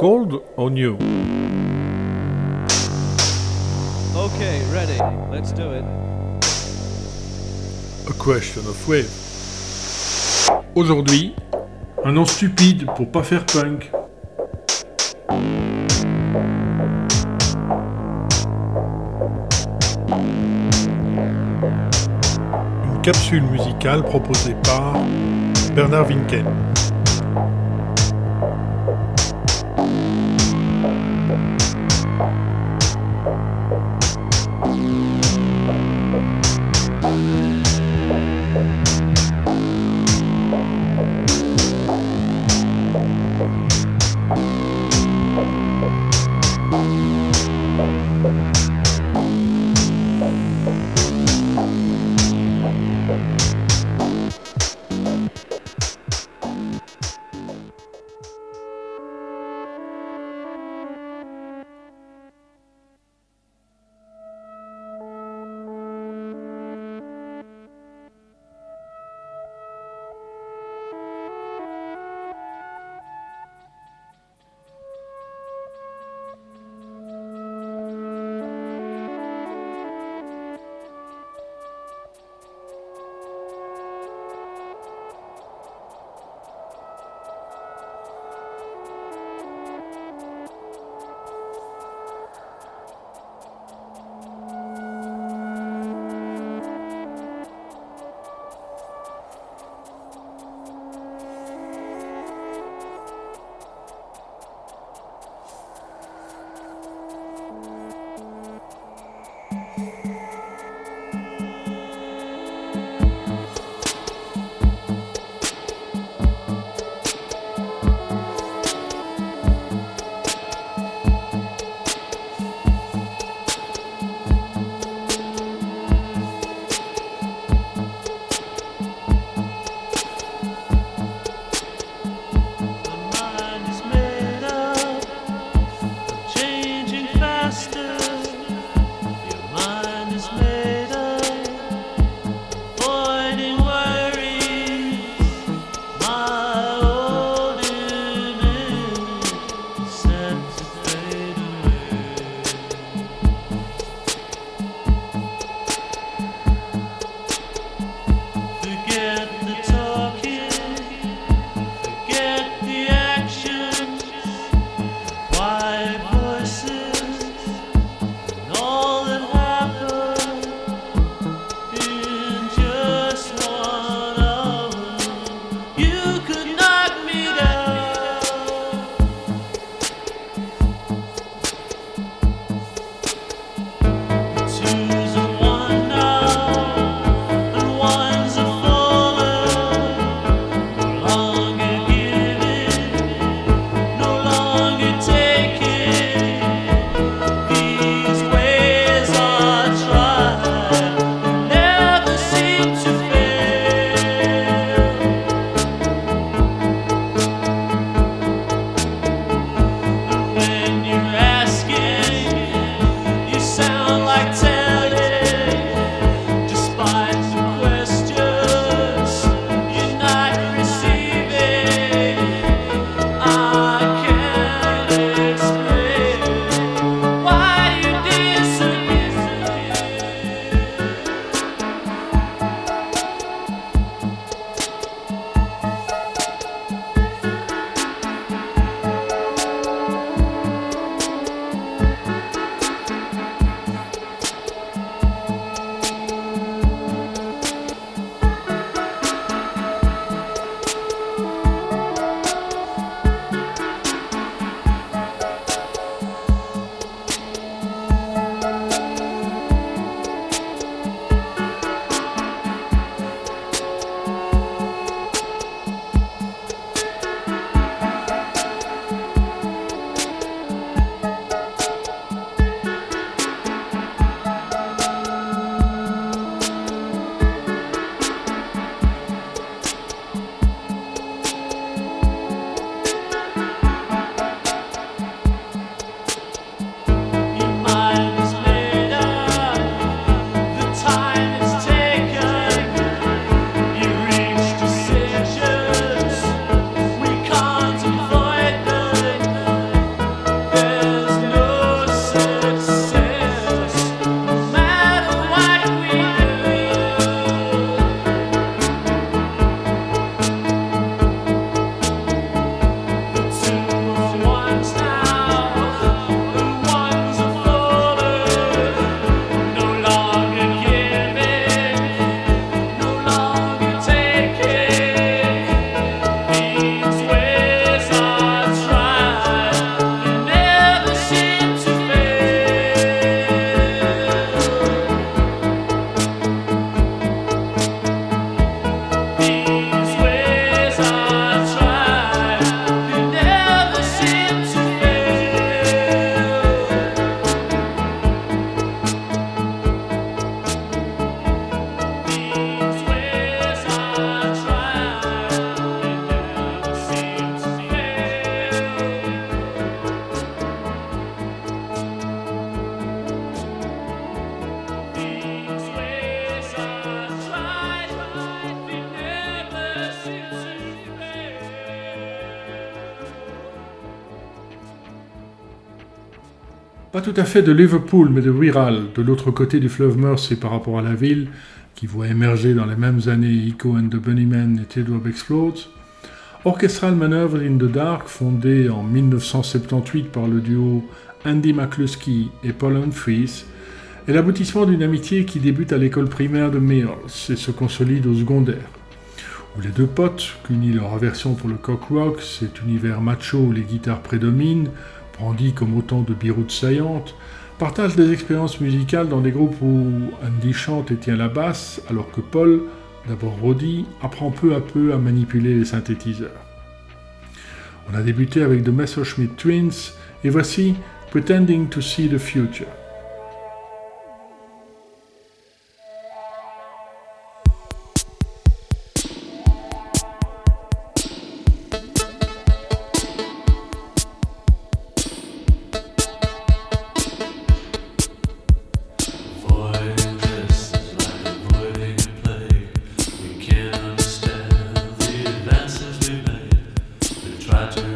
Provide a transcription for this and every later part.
Cold or new Okay, ready. Let's do it. A question of wave. Aujourd'hui, un nom stupide pour pas faire punk. Une capsule musicale proposée par Bernard Winken. Pas tout à fait de Liverpool, mais de Wirral, de l'autre côté du fleuve Mersey par rapport à la ville, qui voit émerger dans les mêmes années Echo and the Bunnymen et Teardrop Explodes. Orchestral Manoeuvre in the Dark, fondé en 1978 par le duo Andy McCluskey et Paul Humphries, est l'aboutissement d'une amitié qui débute à l'école primaire de Mills et se consolide au secondaire. Où les deux potes, qu'unit leur aversion pour le cock rock, cet univers macho où les guitares prédominent, brandis comme autant de biroutes saillantes, partagent des expériences musicales dans des groupes où Andy chante et tient la basse, alors que Paul, d'abord Roddy, apprend peu à peu à manipuler les synthétiseurs. On a débuté avec The Messerschmitt Twins, et voici Pretending to See the Future. tragic.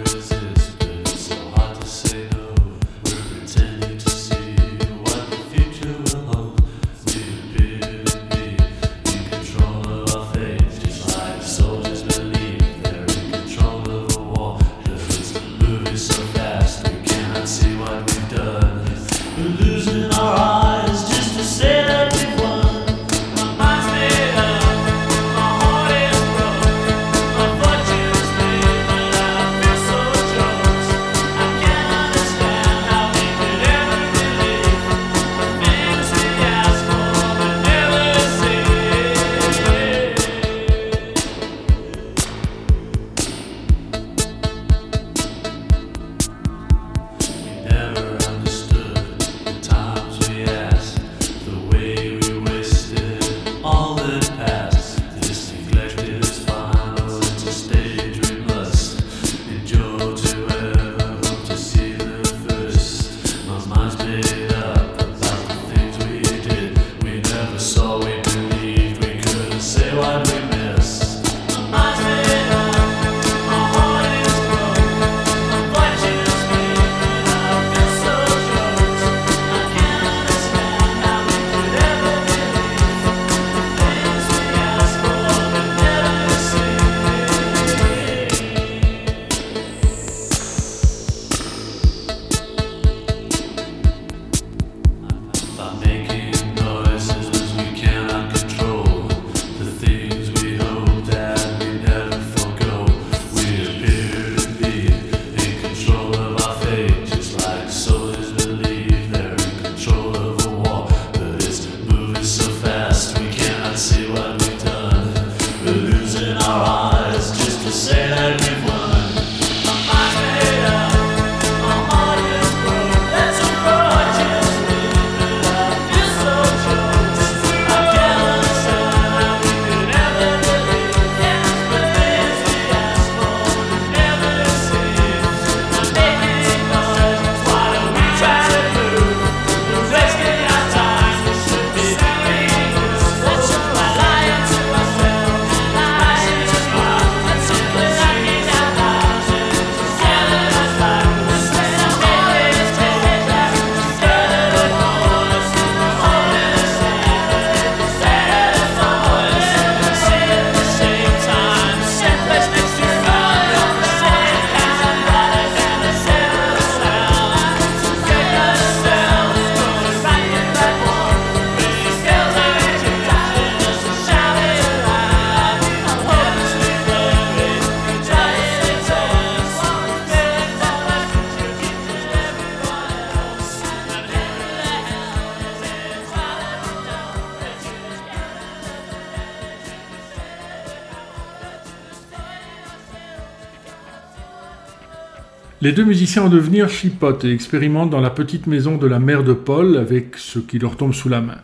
Les deux musiciens en devenir chipotent et expérimentent dans la petite maison de la mère de Paul avec ce qui leur tombe sous la main.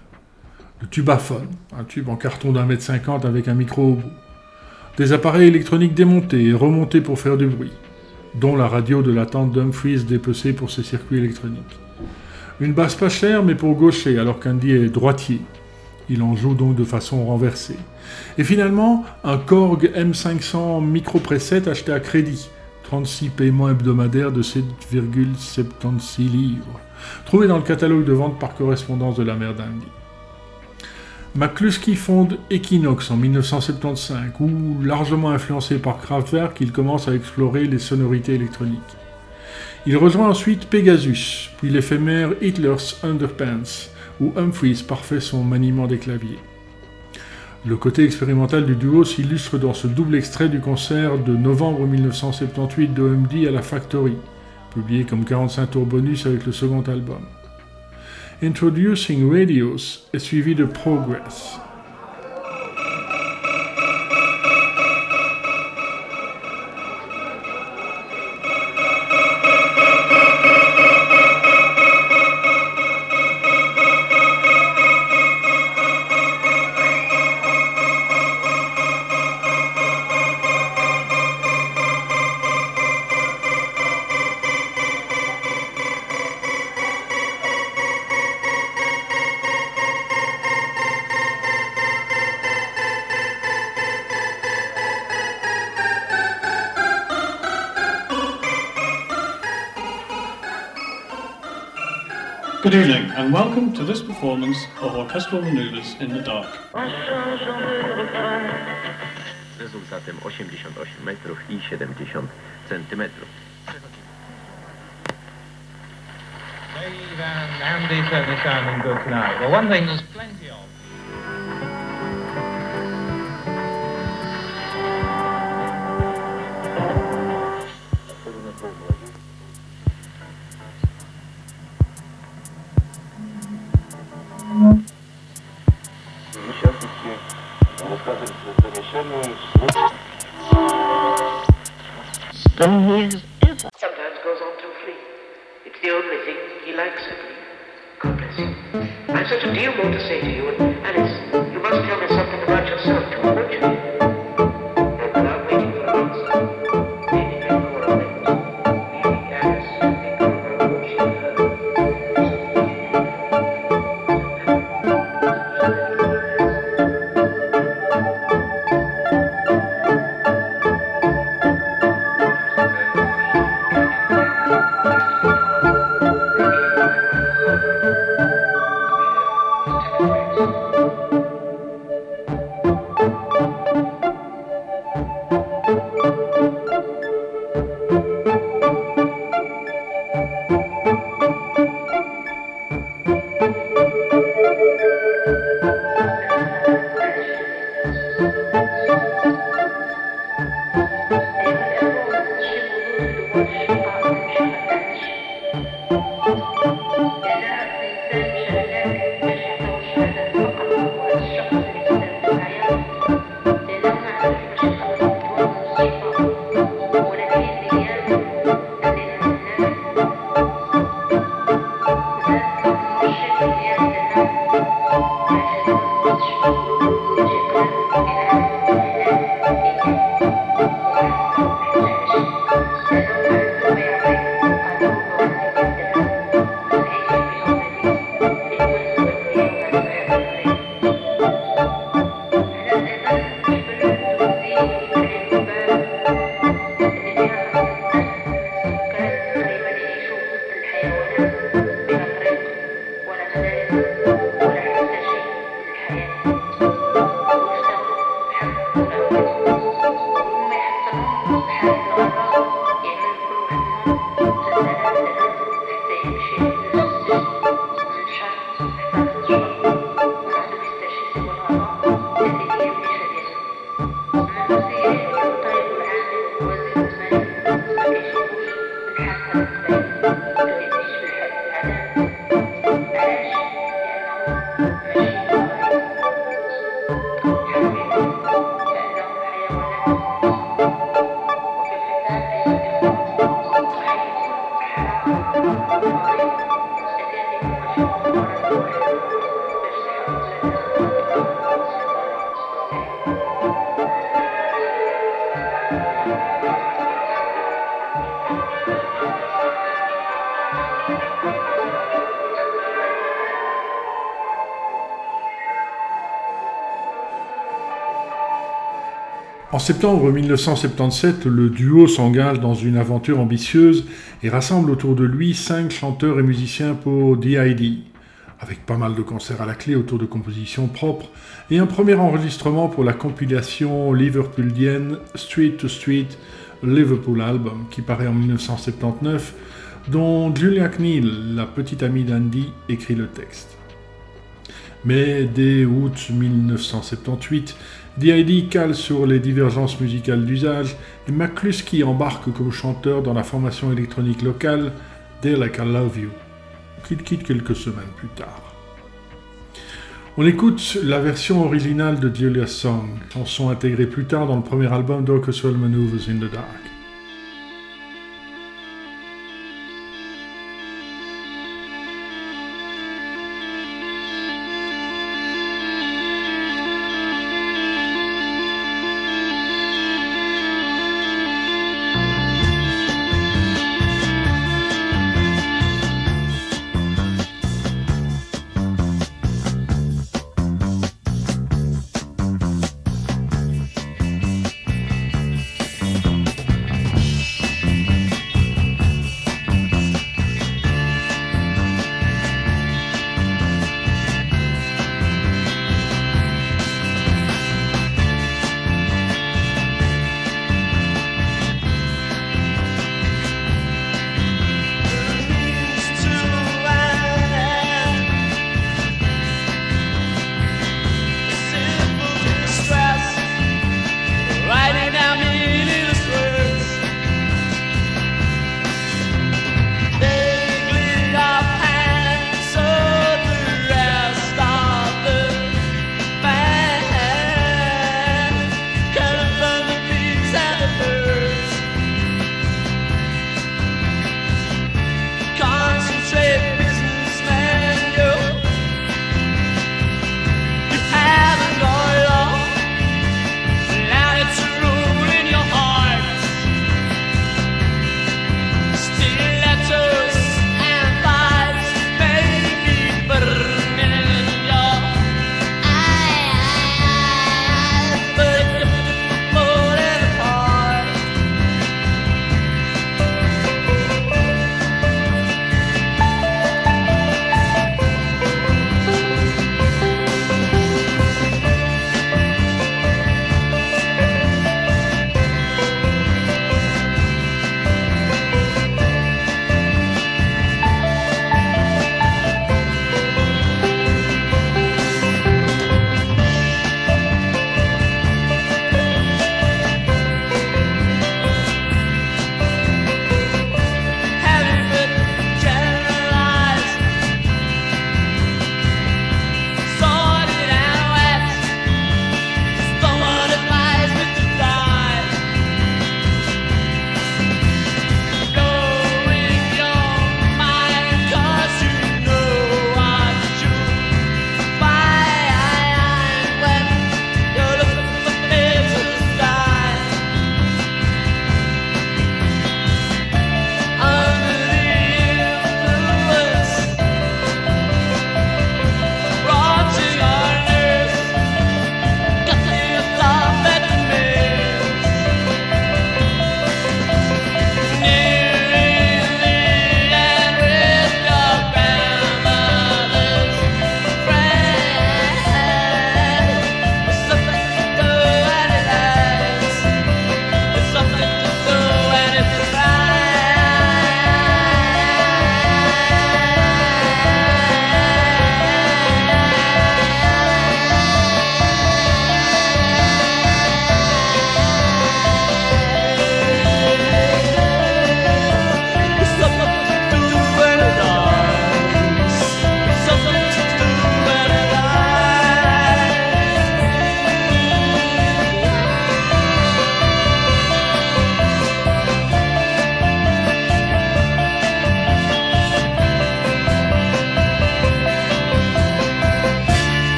Le tubaphone, un tube en carton d'un mètre cinquante avec un micro au bout. Des appareils électroniques démontés et remontés pour faire du bruit, dont la radio de la tante d'Humphreys dépecée pour ses circuits électroniques. Une basse pas chère mais pour gaucher alors qu'Andy est droitier. Il en joue donc de façon renversée. Et finalement, un Korg M500 micro preset acheté à crédit, 36 paiements hebdomadaires de 7,76 livres, trouvé dans le catalogue de vente par correspondance de la mère d'Andy. McCluskey fonde Equinox en 1975, où, largement influencé par Kraftwerk, il commence à explorer les sonorités électroniques. Il rejoint ensuite Pegasus, puis l'éphémère Hitler's Underpants, où Humphreys parfait son maniement des claviers. Le côté expérimental du duo s'illustre dans ce double extrait du concert de novembre 1978 d'OMD à la Factory, publié comme 45 tours bonus avec le second album. Introducing Radios est suivi de Progress. To this performance of Orchestral Maneuvers in the Dark. Rezultatem 88 metrów i 70 centymetrów. Dave and Andy certainly sounding good tonight. Well, one thing Sometimes goes on too free. It's the only thing he likes, I believe. God bless you. I've such a deal more to say to you, and Alice, you must tell me something about yourself too, septembre 1977, le duo s'engage dans une aventure ambitieuse et rassemble autour de lui cinq chanteurs et musiciens pour DID, avec pas mal de concerts à la clé autour de compositions propres et un premier enregistrement pour la compilation liverpoolienne Street to Street Liverpool Album qui paraît en 1979, dont Julia Knill, la petite amie d'Andy, écrit le texte. Mais dès août 1978, D.I.D. cale sur les divergences musicales d'usage et McCluskey embarque comme chanteur dans la formation électronique locale Day Like I Love You, qu'il quitte quelques semaines plus tard. On écoute la version originale de Julia's Song, chanson intégrée plus tard dans le premier album d'Orchestral Maneuvers in the Dark.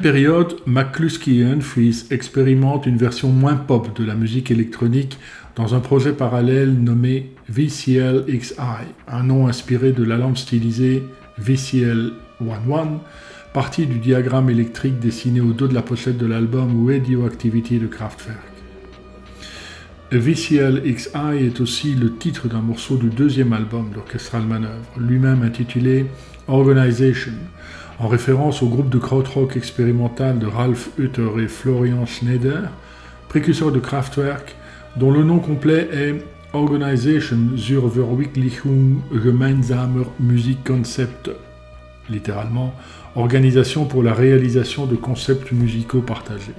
Période, McCluskey et Humphries expérimentent une version moins pop de la musique électronique dans un projet parallèle nommé VCL XI, un nom inspiré de la lampe stylisée VCL 11, partie du diagramme électrique dessiné au dos de la pochette de l'album Radioactivity de Kraftwerk. VCL XI est aussi le titre d'un morceau du deuxième album d'Orchestral Manœuvre, lui-même intitulé Organization, en référence au groupe de krautrock expérimental de Ralph Hutter et Florian Schneider, précurseur de Kraftwerk, dont le nom complet est Organisation zur Verwirklichung gemeinsamer Musikkonzepte, littéralement Organisation pour la réalisation de concepts musicaux partagés.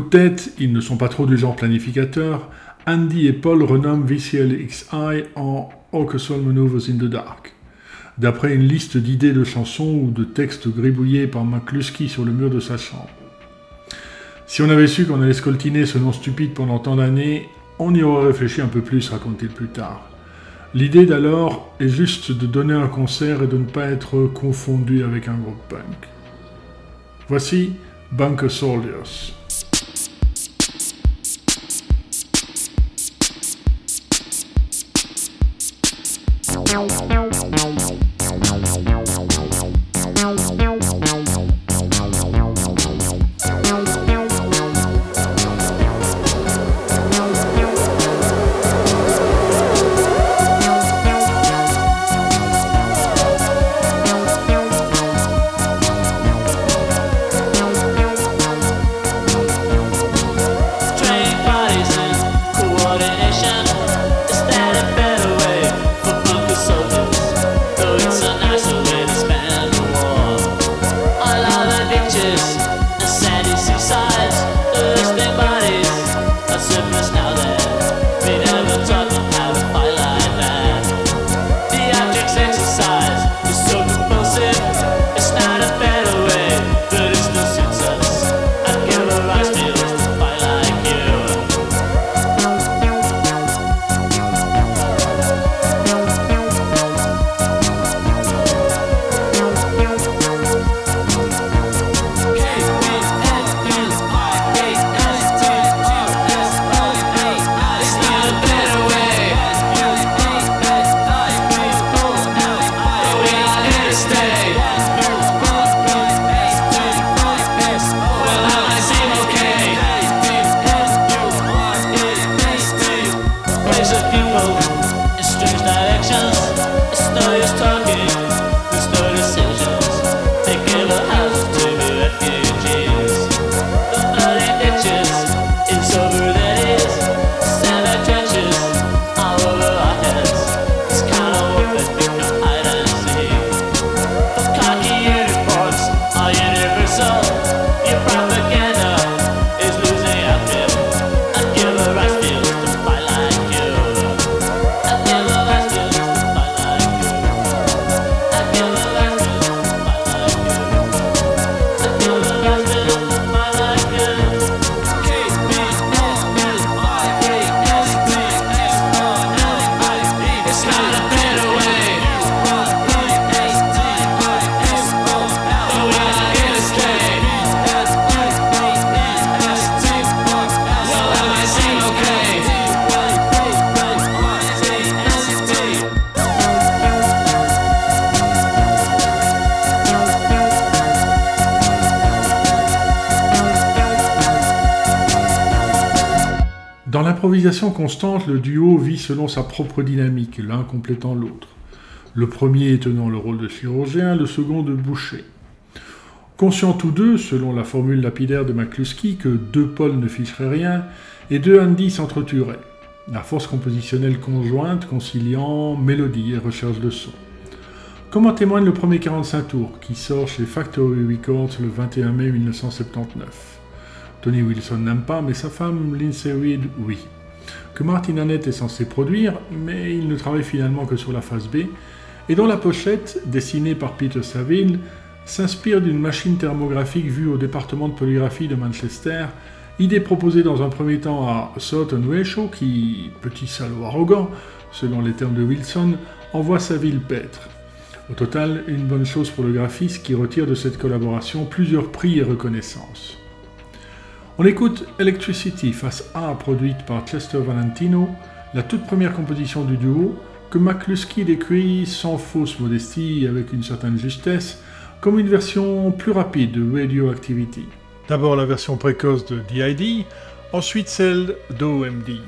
Tête, ils ne sont pas trop du genre planificateur, Andy et Paul renomment VCLXI en Orchestral Maneuvers in the Dark, d'après une liste d'idées de chansons ou de textes gribouillés par McCluskey sur le mur de sa chambre. Si on avait su qu'on allait scoltiner ce nom stupide pendant tant d'années, on y aurait réfléchi un peu plus, raconte-t-il plus tard. L'idée d'alors est juste de donner un concert et de ne pas être confondu avec un groupe punk. Voici Bunker Soldiers. Thank you. Constante, le duo vit selon sa propre dynamique, l'un complétant l'autre. Le premier tenant le rôle de chirurgien, le second de boucher. Conscients tous deux, selon la formule lapidaire de McCluskey, que deux pôles ne ficheraient rien, et deux Andy s'entretueraient. La force compositionnelle conjointe conciliant mélodie et recherche de son. Comme en témoigne le premier 45 tours, qui sort chez Factory Records le 21 mai 1979. Tony Wilson n'aime pas, mais sa femme Lindsay Reed, oui. Que Martin Annette est censé produire, mais il ne travaille finalement que sur la phase B, et dont la pochette, dessinée par Peter Saville, s'inspire d'une machine thermographique vue au département de polygraphie de Manchester, idée proposée dans un premier temps à Thornton Weishaw, qui, petit salaud arrogant, selon les termes de Wilson, envoie Saville paître. Au total, une bonne chose pour le graphiste qui retire de cette collaboration plusieurs prix et reconnaissances. On écoute Electricity face A produite par Chester Valentino, la toute première composition du duo, que McCluskey décrit sans fausse modestie avec une certaine justesse comme une version plus rapide de Radioactivity. D'abord la version précoce de DID, ensuite celle d'OMD.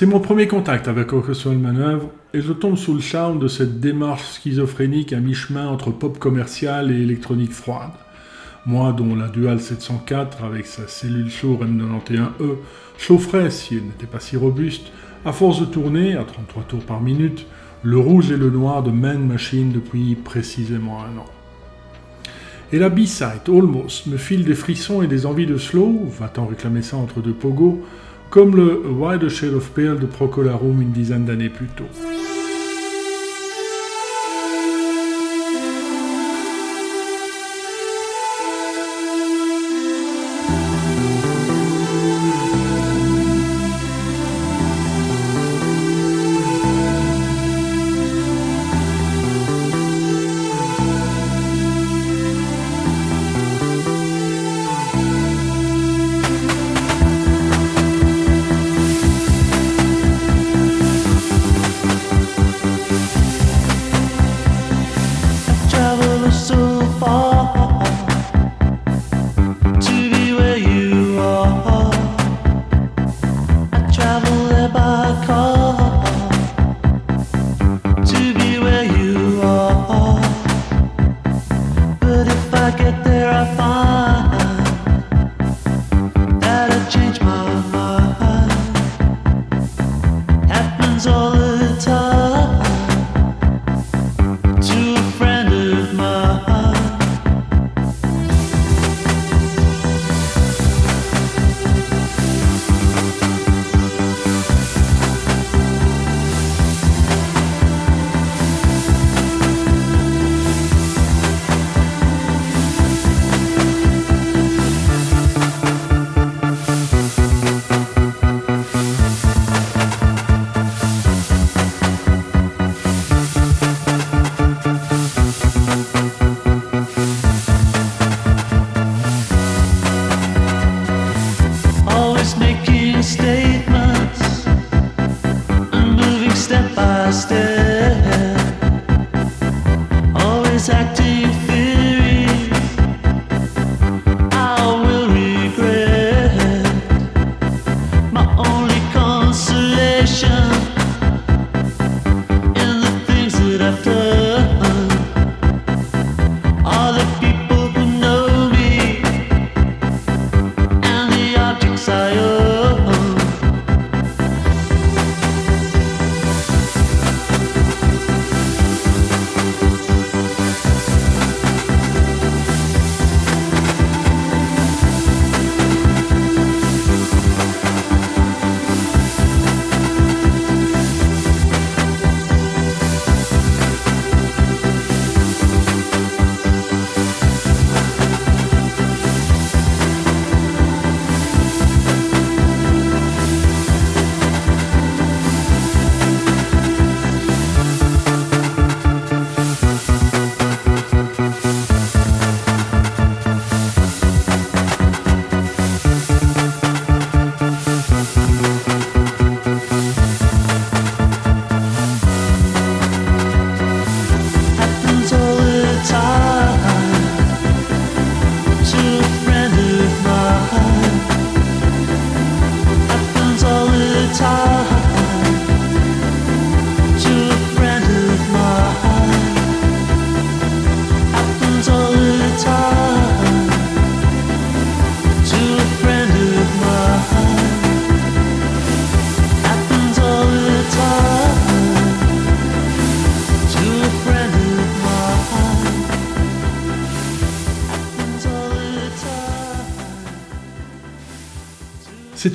C'est mon premier contact avec Orchestral Manœuvre et je tombe sous le charme de cette démarche schizophrénique à mi-chemin entre pop commercial et électronique froide. Moi, dont la Dual 704 avec sa cellule Shure M91E chaufferait si elle n'était pas si robuste, à force de tourner, à 33 tours par minute, le rouge et le noir de Man Machine depuis précisément un an. Et la B-side, Almost, me file des frissons et des envies de slow, va-t-on réclamer ça entre deux pogos, comme le Why the Shade of Pale de Procolarum une dizaine d'années plus tôt.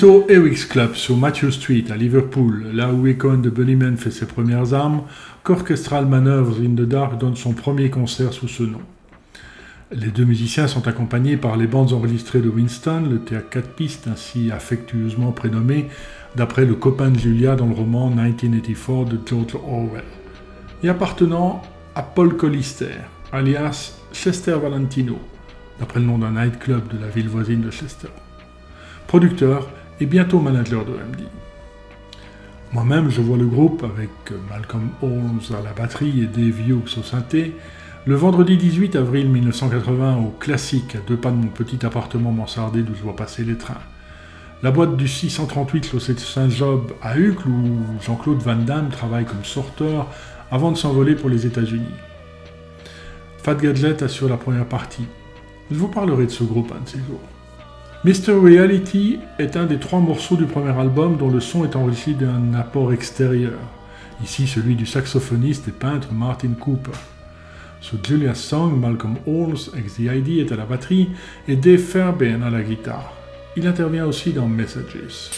Au Eric's Club sur Matthew Street à Liverpool, là où Econ de Bunnyman fait ses premières armes, qu'Orchestral Manoeuvres in the Dark donne son premier concert sous ce nom. Les deux musiciens sont accompagnés par les bandes enregistrées de Winston, le théâtre 4 pistes ainsi affectueusement prénommé d'après le copain de Julia dans le roman 1984 de George Orwell, et appartenant à Paul Collister, alias Chester Valentino, d'après le nom d'un nightclub de la ville voisine de Chester. Producteur et bientôt manager de MD. Moi-même, je vois le groupe avec Malcolm Holmes à la batterie et Dave Hughes au synthé le vendredi 18 avril 1980 au Classique, à deux pas de mon petit appartement mansardé d'où je vois passer les trains. la boîte du 638 Closet Saint-Job à Uccle où Jean-Claude Van Damme travaille comme sorteur avant de s'envoler pour les États-Unis. Fat Gadget assure la première partie. Je vous parlerai de ce groupe un de ces jours. Mr. Reality est un des trois morceaux du premier album dont le son est enrichi d'un apport extérieur. Ici celui du saxophoniste et peintre Martin Cooper. Sur Julia's Song, Malcolm Halls, ex-The est à la batterie et Dave Fairbairn à la guitare. Il intervient aussi dans Messages.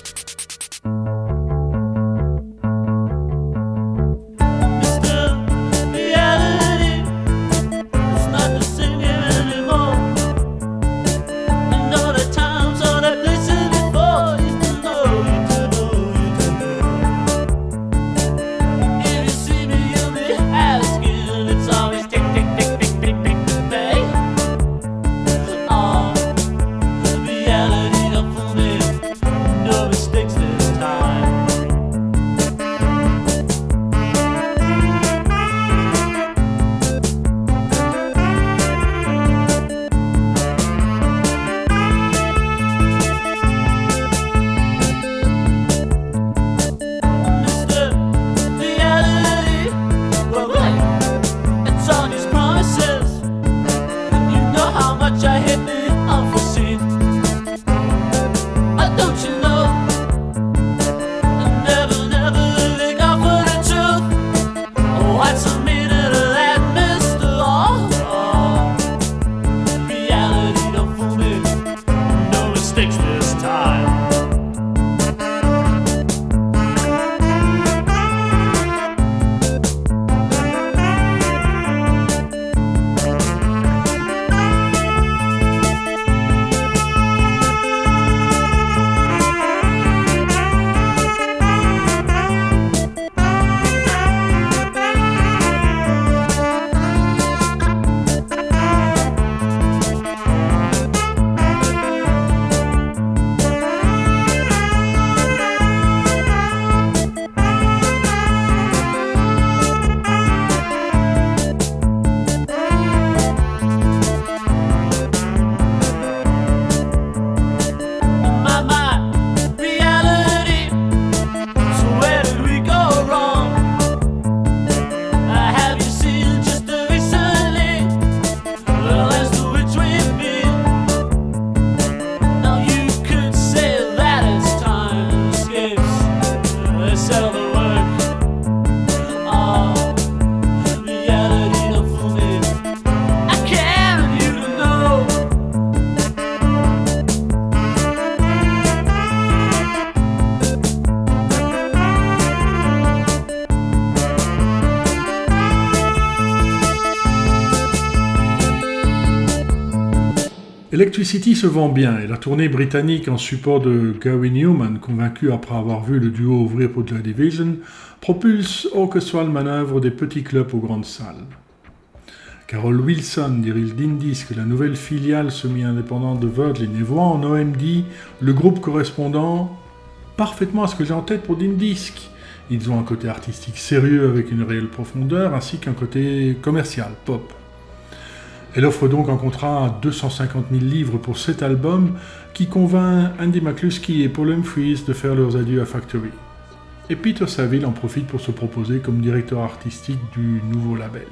Electricity se vend bien et la tournée britannique en support de Gary Newman, convaincu après avoir vu le duo ouvrir pour Joy Division, propulse Orchestral Manœuvre des petits clubs aux grandes salles. Carol Wilson dirige d'Indisc, la nouvelle filiale semi-indépendante de Virgin, et voit en OMD le groupe correspondant parfaitement à ce que j'ai en tête pour d'Indisc. Ils ont un côté artistique sérieux avec une réelle profondeur, ainsi qu'un côté commercial, pop. Elle offre donc un contrat à 250 000 livres pour cet album qui convainc Andy McCluskey et Paul Humphries de faire leurs adieux à Factory. Et Peter Saville en profite pour se proposer comme directeur artistique du nouveau label.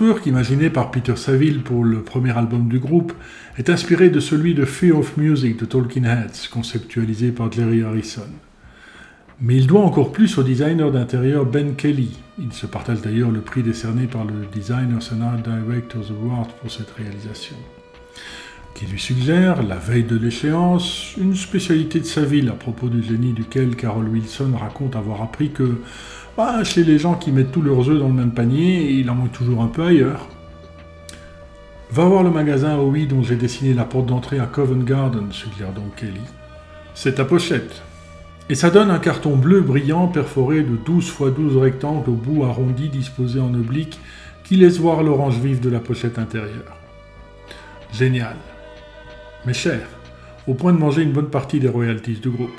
L'artwork imaginé par Peter Saville pour le premier album du groupe est inspiré de celui de Fear of Music de Talking Heads, conceptualisé par Jerry Harrison. Mais il doit encore plus au designer d'intérieur Ben Kelly. Il se partage d'ailleurs le prix décerné par le Designers and Art Directors Award pour cette réalisation. Qui lui suggère, la veille de l'échéance, une spécialité de sa ville à propos du génie duquel Carol Wilson raconte avoir appris que chez les gens qui mettent tous leurs œufs dans le même panier, il en manque toujours un peu ailleurs. Va voir le magasin OI dont j'ai dessiné la porte d'entrée à Covent Garden, suggère donc Kelly. C'est ta pochette. Et ça donne un carton bleu brillant perforé de 12 x 12 rectangles au bout arrondi disposés en oblique qui laisse voir l'orange vif de la pochette intérieure. Génial. Mais cher, au point de manger une bonne partie des royalties du groupe.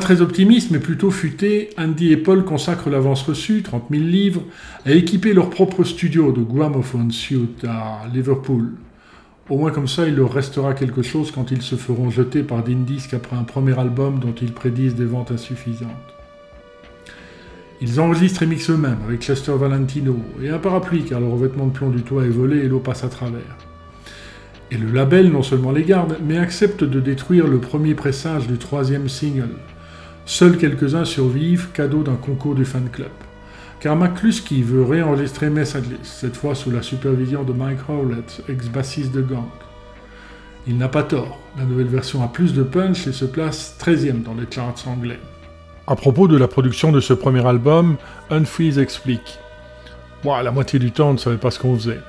Très optimiste, mais plutôt futé, Andy et Paul consacrent l'avance reçue, 30 000 livres, à équiper leur propre studio de Gramophone Suite à Liverpool. Au moins comme ça, il leur restera quelque chose quand ils se feront jeter par Dindisc après un premier album dont ils prédisent des ventes insuffisantes. Ils enregistrent et mixent eux-mêmes avec Chester Valentino et un parapluie car le revêtement de plomb du toit est volé et l'eau passe à travers. Et le label non seulement les garde, mais accepte de détruire le premier pressage du troisième single. Seuls quelques-uns survivent, cadeau d'un concours du fan club. Car McCluskey veut réenregistrer Messages, cette fois sous la supervision de Mike Howlett, ex-bassiste de Gang. Il n'a pas tort, la nouvelle version a plus de punch et se place 13e dans les charts anglais. À propos de la production de ce premier album, Unfreeze explique Moi, la moitié du temps, on ne savait pas ce qu'on faisait.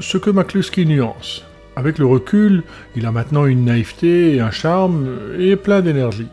Ce que McCluskey nuance. Avec le recul, il a maintenant une naïveté et un charme et plein d'énergie.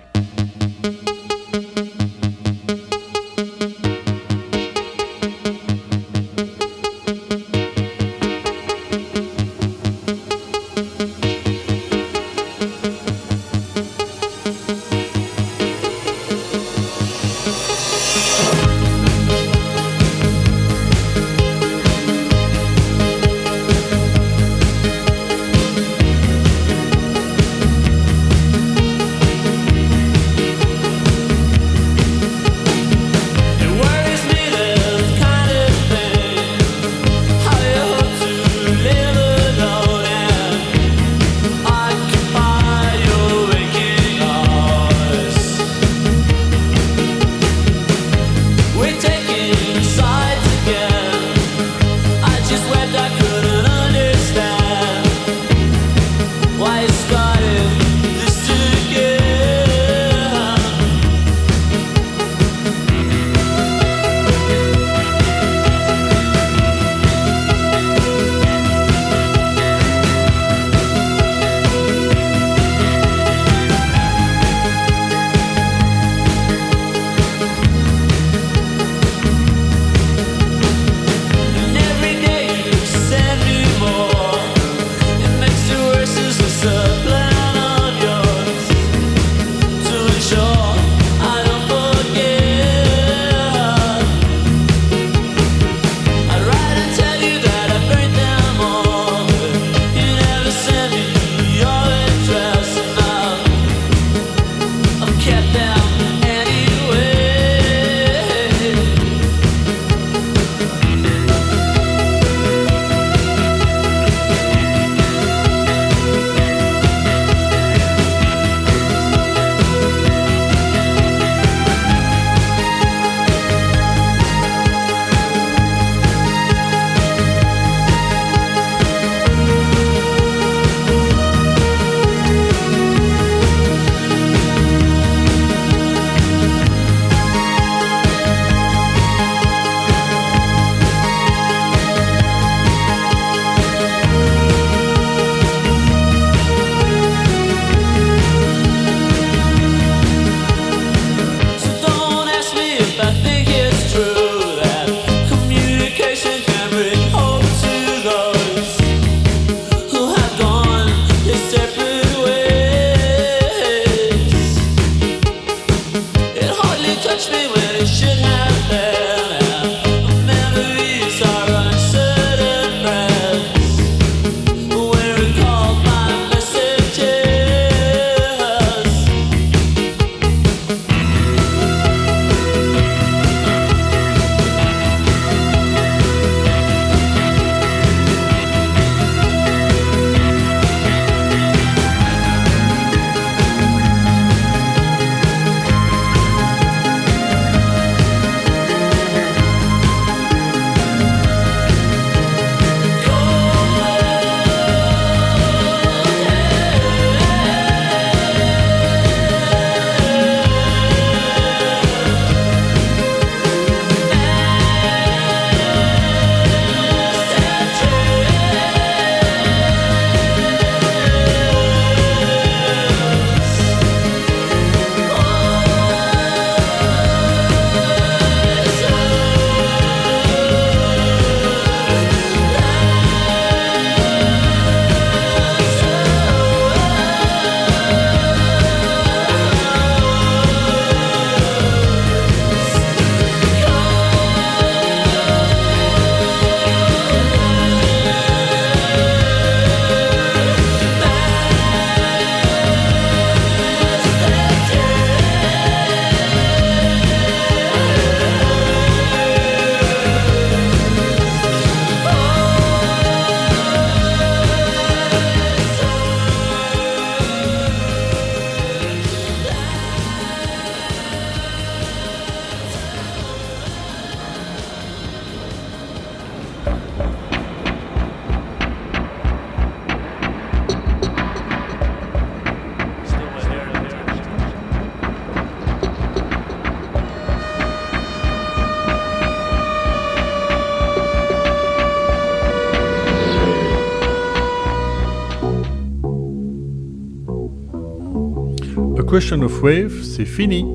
Question of Wave, c'est fini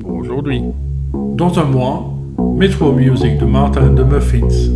pour aujourd'hui. Dans un mois, Metro Music de Martin the Muffins